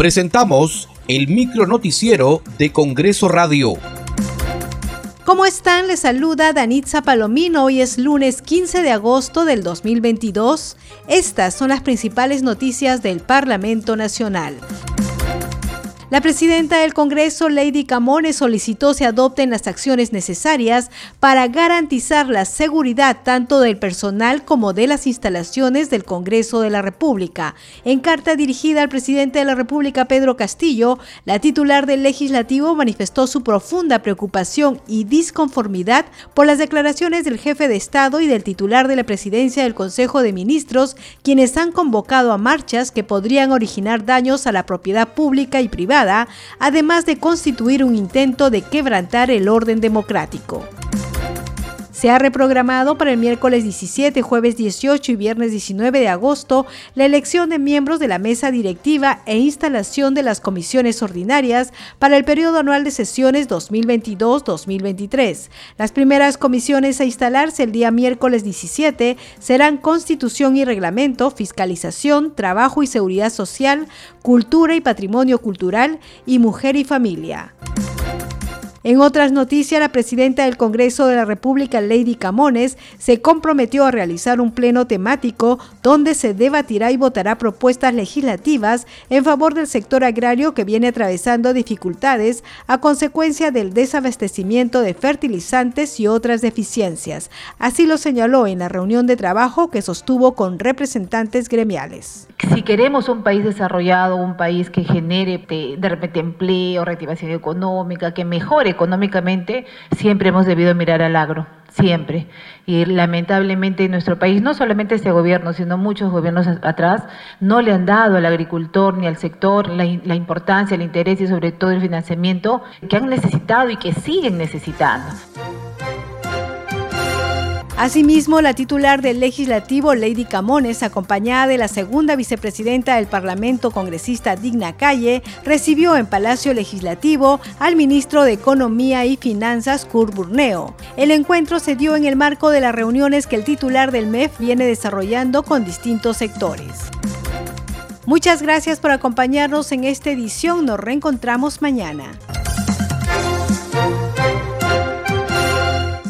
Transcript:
Presentamos el micro noticiero de Congreso Radio. ¿Cómo están? Les saluda Danitza Palomino. Hoy es lunes 15 de agosto del 2022. Estas son las principales noticias del Parlamento Nacional. La presidenta del Congreso, Lady Camones, solicitó se adopten las acciones necesarias para garantizar la seguridad tanto del personal como de las instalaciones del Congreso de la República. En carta dirigida al presidente de la República, Pedro Castillo, la titular del legislativo manifestó su profunda preocupación y disconformidad por las declaraciones del jefe de Estado y del titular de la presidencia del Consejo de Ministros, quienes han convocado a marchas que podrían originar daños a la propiedad pública y privada además de constituir un intento de quebrantar el orden democrático. Se ha reprogramado para el miércoles 17, jueves 18 y viernes 19 de agosto la elección de miembros de la mesa directiva e instalación de las comisiones ordinarias para el periodo anual de sesiones 2022-2023. Las primeras comisiones a instalarse el día miércoles 17 serán Constitución y Reglamento, Fiscalización, Trabajo y Seguridad Social, Cultura y Patrimonio Cultural y Mujer y Familia. En otras noticias, la presidenta del Congreso de la República, Lady Camones, se comprometió a realizar un pleno temático donde se debatirá y votará propuestas legislativas en favor del sector agrario que viene atravesando dificultades a consecuencia del desabastecimiento de fertilizantes y otras deficiencias. Así lo señaló en la reunión de trabajo que sostuvo con representantes gremiales. Si queremos un país desarrollado, un país que genere de repente empleo, reactivación económica, que mejore económicamente, siempre hemos debido mirar al agro, siempre. Y lamentablemente en nuestro país, no solamente este gobierno, sino muchos gobiernos atrás, no le han dado al agricultor ni al sector la, la importancia, el interés y sobre todo el financiamiento que han necesitado y que siguen necesitando. Asimismo, la titular del legislativo, Lady Camones, acompañada de la segunda vicepresidenta del Parlamento, congresista Digna Calle, recibió en Palacio Legislativo al ministro de Economía y Finanzas, Kurt Burneo. El encuentro se dio en el marco de las reuniones que el titular del MEF viene desarrollando con distintos sectores. Muchas gracias por acompañarnos en esta edición. Nos reencontramos mañana.